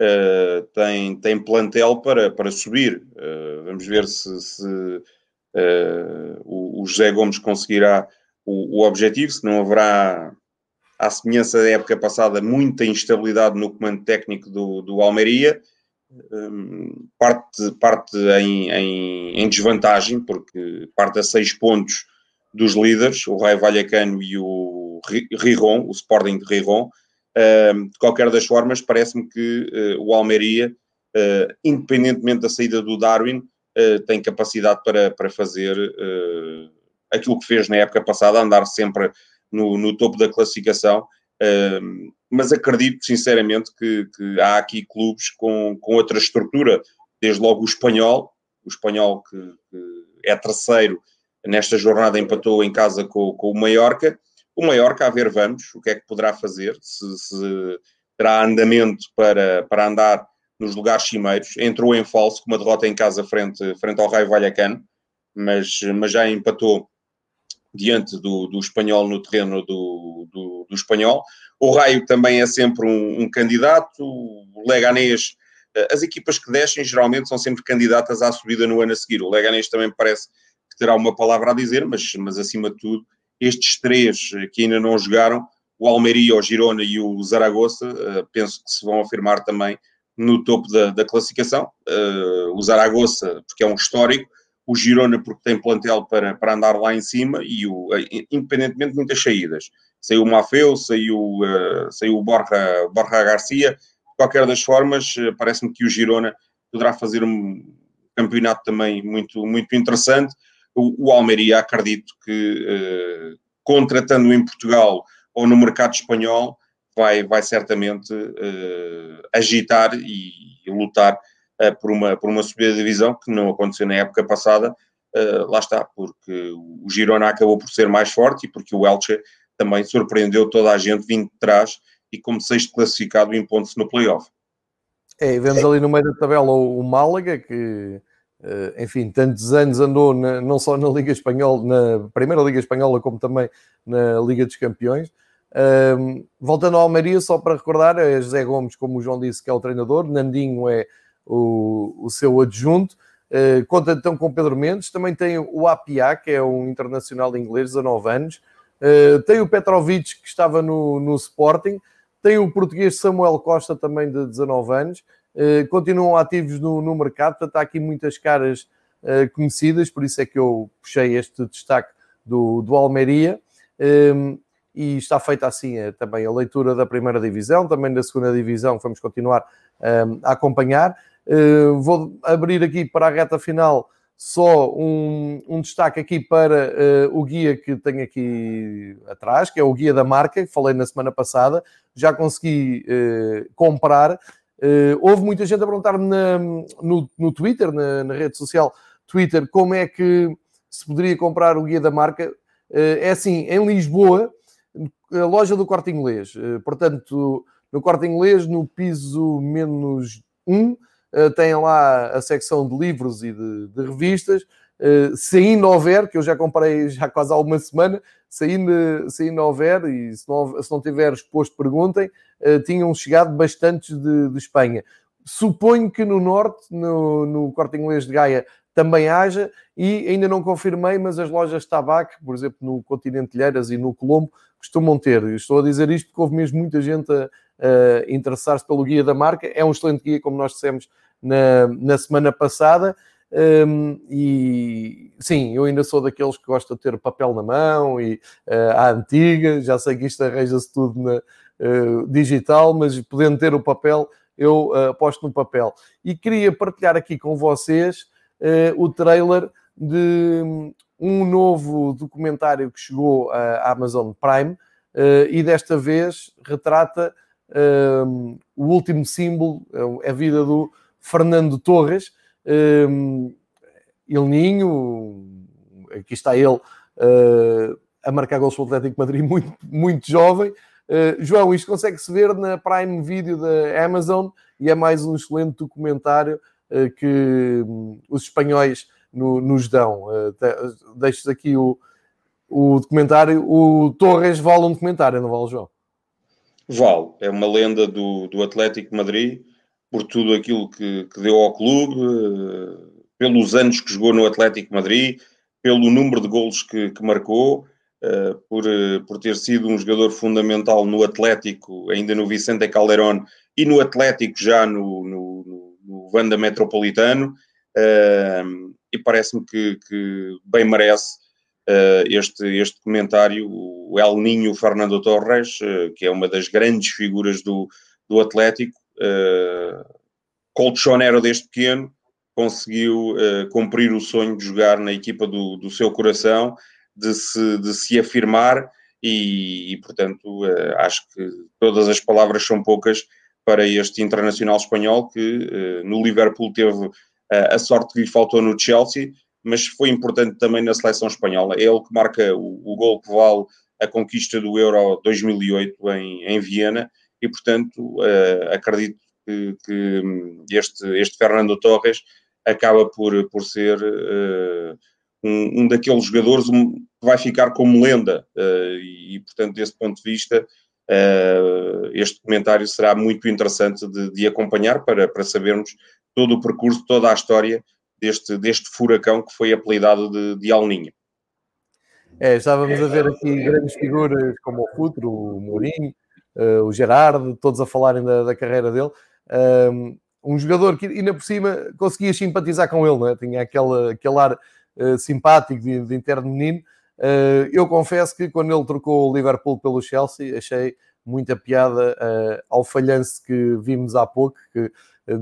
Speaker 2: uh, tem, tem plantel para, para subir. Uh, vamos ver se, se uh, o, o, José Gomes conseguirá o, o, objetivo, se não haverá, à semelhança da época passada, muita instabilidade no comando técnico do, do Almeria. Um, parte parte em, em, em, desvantagem, porque parte a seis pontos dos líderes, o Raio Vallecano e o Riron, o Sporting de Riron, de qualquer das formas, parece-me que uh, o Almeria, uh, independentemente da saída do Darwin, uh, tem capacidade para, para fazer aquilo que fez na época passada, andar sempre no, no topo da classificação. Mas acredito sinceramente que, que, há aqui clubes com, com outra estrutura, desde logo o espanhol, o espanhol que, que é terceiro nesta jornada empatou em casa com, com o Mallorca, o Mallorca, a ver, vamos, o que é que poderá fazer, se, se terá andamento para, para andar nos lugares cimeiros. Entrou em falso com uma derrota em casa frente, frente ao Raio Vallecano, mas, mas já empatou diante do, do espanhol no terreno do, do, do espanhol. O Raio também é sempre um, um, candidato, o Leganês, eh, as equipas que descem geralmente são sempre candidatas à subida no ano a seguir. O Leganês também parece que terá uma palavra a dizer, mas, mas acima de tudo estes três eh, que ainda não jogaram, o Almeria, o Girona e o Zaragoza, eh, penso que se vão afirmar também no topo da, da classificação. O Zaragoza, porque é um histórico, o Girona, porque tem plantel para, para andar lá em cima, e o, independentemente de muitas saídas. Saiu o Mafeu, saiu, uh, saiu o Borja, Borja Garcia. De qualquer das formas, uh, parece-me que o Girona poderá fazer um campeonato também muito, muito interessante. O, o Almeria, acredito que, uh, contratando em Portugal ou no mercado espanhol, vai, vai certamente uh, agitar e, e lutar por, uma, por uma subida de divisão que não aconteceu na época passada. Uh, lá está, porque o Girona acabou por ser mais forte e porque o Elche também surpreendeu toda a gente vindo de trás e como sexto classificado impondo-se no playoff.
Speaker 1: É, e vemos ali no meio da tabela o, o Málaga, que, enfim, tantos anos andou na, não só na Liga Espanhola, na Primeira Liga Espanhola, como também na Liga dos Campeões. Um, voltando ao Almeria, só para recordar, é José Gomes, como o João disse, que é o treinador, Nandinho é o, o seu adjunto. Uh, conta então com Pedro Mendes, também tem o Apia, que é um internacional inglês, 19 anos. Uh, tem o Petrovic, que estava no, no Sporting. Tem o português Samuel Costa, também de 19 anos. Uh, continuam ativos no, no mercado, portanto, há aqui muitas caras conhecidas, por isso é que eu puxei este destaque do, do Almeria e está feita assim também a leitura da primeira divisão, também da segunda divisão, vamos continuar um, a acompanhar. Uh, vou abrir aqui para a reta final só um, um destaque aqui para uh, o guia que tenho aqui atrás, que é o guia da marca, que falei na semana passada, já consegui uh, comprar. houve muita gente a perguntar-me no, no Twitter, na, na rede social Twitter, como é que se poderia comprar o guia da marca. é assim, em Lisboa, a loja do Corte Inglês. Eh, portanto, no Corte Inglês, no piso menos 1, eh, tem lá a secção de livros e de, de revistas. Uh, se ainda houver, que eu já comprei já quase há uma semana, se ainda, se ainda houver, e se não, se não tiver exposto, perguntem, uh, tinham chegado bastantes de, de, Espanha. Suponho que no Norte, no, no Corte Inglês de Gaia, também haja, e ainda não confirmei, mas as lojas Tabac, por exemplo, no Continente Lheiras e no Colombo, costumam ter. Eu estou a dizer isto porque houve mesmo muita gente a, a interessar-se pelo guia da marca. É um excelente guia, como nós dissemos na, na semana passada. Um, e sim, eu ainda sou daqueles que gosta de ter papel na mão e uh, à antiga, já sei que isto arranja-se tudo na, uh, digital, mas podendo ter o papel, eu uh, aposto no papel. E queria partilhar aqui com vocês o trailer de um novo documentário que chegou à Amazon Prime uh, e desta vez retrata um, o último símbolo, é a vida do Fernando Torres, um, El Ninho, aqui está ele uh, a marcar gols para Atlético Madrid muito, muito jovem. Uh, João, isto consegue-se ver na Prime Video da Amazon e é mais um excelente documentário uh, que um, os espanhóis no, nos dão. Uh, deixo aqui o, o documentário. O Torres vale um documentário, não vale, João?
Speaker 2: Vale. É uma lenda do, do Atlético Madrid por tudo aquilo que, que deu ao clube, uh, pelos anos que jogou no Atlético Madrid, pelo número de golos que, que marcou. Uh, por, por ter sido um jogador fundamental no Atlético, ainda no Vicente Calderón, e no Atlético já no, no, no, no Vanda Metropolitano. Uh, e parece-me que, que, bem merece uh, este, este comentário. O El Ninho Fernando Torres, uh, que é uma das grandes figuras do, do Atlético, uh, colchonero desde pequeno, conseguiu uh, cumprir o sonho de jogar na equipa do, do seu coração, de se, de se afirmar e, e portanto, uh, acho que todas as palavras são poucas para este internacional espanhol que uh, no Liverpool teve a sorte que lhe faltou no Chelsea, mas foi importante também na seleção espanhola. É ele que marca o, o gol que vale a conquista do Euro 2008 em, em Viena e, portanto, uh, acredito que, que, este, este Fernando Torres acaba por, por ser uh, um, um, daqueles jogadores que vai ficar como lenda uh, e, portanto, desse ponto de vista, este comentário será muito interessante de, de acompanhar para, para sabermos todo o percurso, toda a história deste, deste furacão que foi apelidado de, de Alninha.
Speaker 1: É, estávamos a ver aqui grandes figuras como o Futuro, o Mourinho, uh, o Gerardo, todos a falarem da, da carreira dele. Um, um jogador que ainda por cima conseguia simpatizar com ele, não é? tinha aquele, aquele ar uh, simpático de, de interno menino. Uh, eu confesso que quando ele trocou o Liverpool pelo Chelsea, achei muita piada uh, ao falhanço que vimos há pouco, que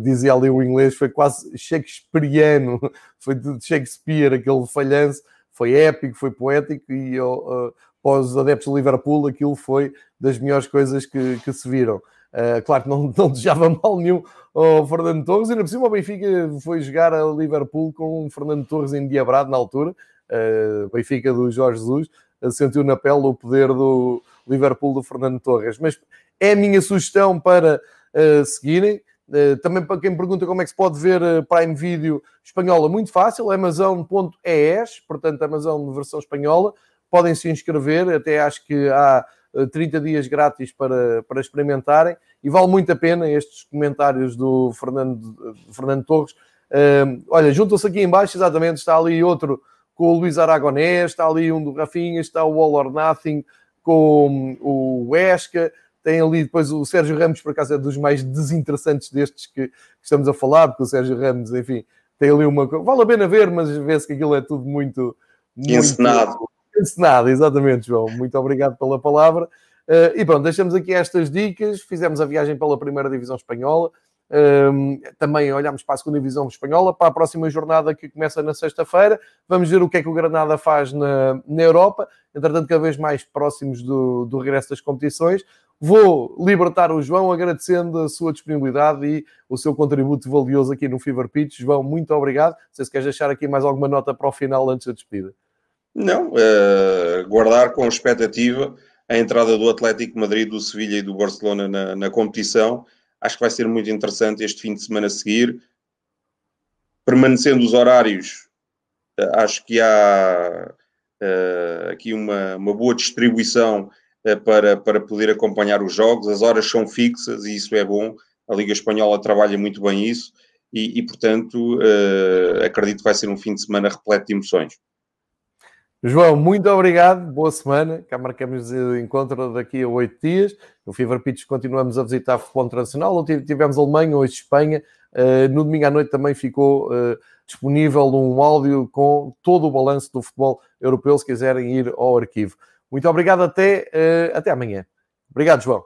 Speaker 1: dizia ali o inglês, foi quase shakespeariano, foi de Shakespeare aquele falhanço, foi épico, foi poético e uh, para os adeptos do Liverpool aquilo foi das melhores coisas que, que se viram. Uh, claro que não, não desejava mal nenhum ao Fernando Torres, e ainda por cima o Benfica foi jogar a Liverpool com o Fernando Torres endiabrado na altura, uh, Benfica do Jorge Jesus, uh, sentiu na pele o poder do Liverpool do Fernando Torres. Mas é a minha sugestão para uh, seguirem. Também para quem pergunta como é que se pode ver Prime Video espanhola, muito fácil, amazon.es, portanto, Amazon versão espanhola. Podem se inscrever, até acho que há 30 dias grátis para, para experimentarem e vale muito a pena estes comentários do Fernando, do Fernando Torres. Olha, juntam-se aqui embaixo, exatamente, está ali outro com o Luís Aragonés, está ali um do Rafinha, está o All or Nothing com o Esca, tem ali depois o Sérgio Ramos, por acaso é dos mais desinteressantes destes que, que estamos a falar, porque o Sérgio Ramos, enfim, tem ali uma Vale a pena ver, mas vê-se que aquilo é tudo muito.
Speaker 2: muito encenado.
Speaker 1: Encenado, exatamente, João. Muito obrigado pela palavra. Uh, e pronto, deixamos aqui estas dicas. Fizemos a viagem pela primeira divisão espanhola. Também olhamos para a segunda divisão espanhola, para a próxima jornada que começa na sexta-feira. Vamos ver o que é que o Granada faz na, na Europa. Entretanto, cada vez mais próximos do, do regresso das competições. Vou libertar o João agradecendo a sua disponibilidade e o seu contributo valioso aqui no Fever Pitch. João, muito obrigado. Não sei se queres deixar aqui mais alguma nota para o final antes da despedida.
Speaker 2: Não, uh, guardar com expectativa a entrada do Atlético Madrid, do Sevilha e do Barcelona na, na competição Acho que vai ser muito interessante este fim de semana a seguir. Permanecendo os horários, eh, acho que há uh, aqui uma, uma boa distribuição uh, para, para poder acompanhar os jogos. As horas são fixas e isso é bom. A Liga Espanhola trabalha muito bem isso e, e portanto, uh, acredito que vai ser um fim de semana repleto de emoções.
Speaker 1: João, muito obrigado, boa semana. Cá marcamos o encontro daqui a oito dias. No Fever Pitch continuamos a visitar futebol internacional. Tivemos Alemanha, hoje Espanha. Uh, no domingo à noite também ficou uh, disponível um áudio com todo o balanço do futebol europeu, se quiserem ir ao arquivo. Muito obrigado, até, uh, até amanhã. Obrigado, João.